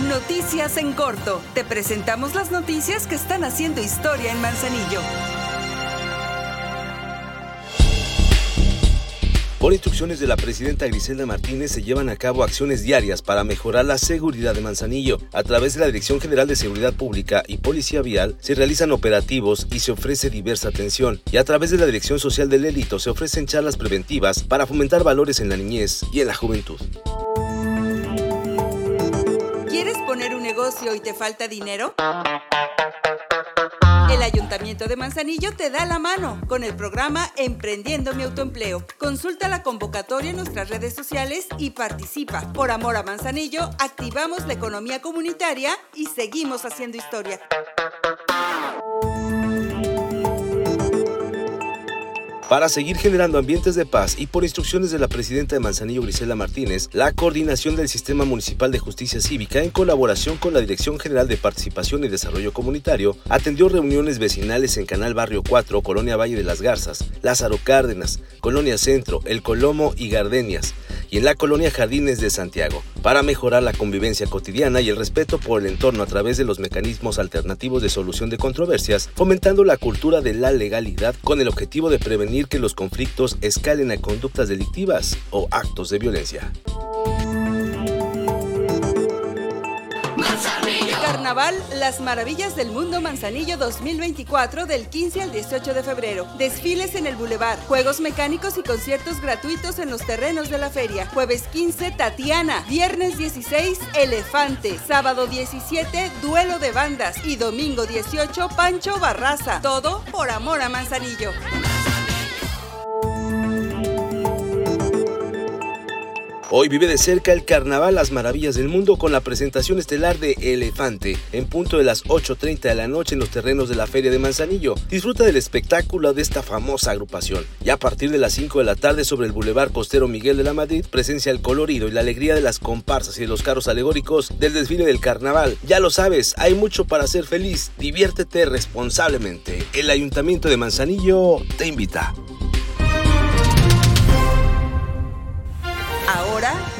Noticias en corto. Te presentamos las noticias que están haciendo historia en Manzanillo. Por instrucciones de la presidenta Griselda Martínez se llevan a cabo acciones diarias para mejorar la seguridad de Manzanillo. A través de la Dirección General de Seguridad Pública y Policía Vial se realizan operativos y se ofrece diversa atención. Y a través de la Dirección Social del Élito se ofrecen charlas preventivas para fomentar valores en la niñez y en la juventud. Poner un negocio y te falta dinero? El Ayuntamiento de Manzanillo te da la mano con el programa Emprendiendo mi autoempleo. Consulta la convocatoria en nuestras redes sociales y participa. Por amor a Manzanillo, activamos la economía comunitaria y seguimos haciendo historia. Para seguir generando ambientes de paz y por instrucciones de la presidenta de Manzanillo, Grisela Martínez, la coordinación del Sistema Municipal de Justicia Cívica, en colaboración con la Dirección General de Participación y Desarrollo Comunitario, atendió reuniones vecinales en Canal Barrio 4, Colonia Valle de las Garzas, Lázaro Cárdenas, Colonia Centro, El Colomo y Gardenias, y en la colonia Jardines de Santiago, para mejorar la convivencia cotidiana y el respeto por el entorno a través de los mecanismos alternativos de solución de controversias, fomentando la cultura de la legalidad con el objetivo de prevenir que los conflictos escalen a conductas delictivas o actos de violencia. Las Maravillas del Mundo Manzanillo 2024 del 15 al 18 de febrero. Desfiles en el Boulevard, juegos mecánicos y conciertos gratuitos en los terrenos de la feria. Jueves 15 Tatiana, viernes 16 Elefante, sábado 17 Duelo de Bandas y domingo 18 Pancho Barraza. Todo por amor a Manzanillo. Hoy vive de cerca el Carnaval Las Maravillas del Mundo con la presentación estelar de Elefante en punto de las 8.30 de la noche en los terrenos de la Feria de Manzanillo. Disfruta del espectáculo de esta famosa agrupación. Y a partir de las 5 de la tarde sobre el Boulevard Costero Miguel de la Madrid presencia el colorido y la alegría de las comparsas y de los carros alegóricos del desfile del Carnaval. Ya lo sabes, hay mucho para ser feliz. Diviértete responsablemente. El Ayuntamiento de Manzanillo te invita.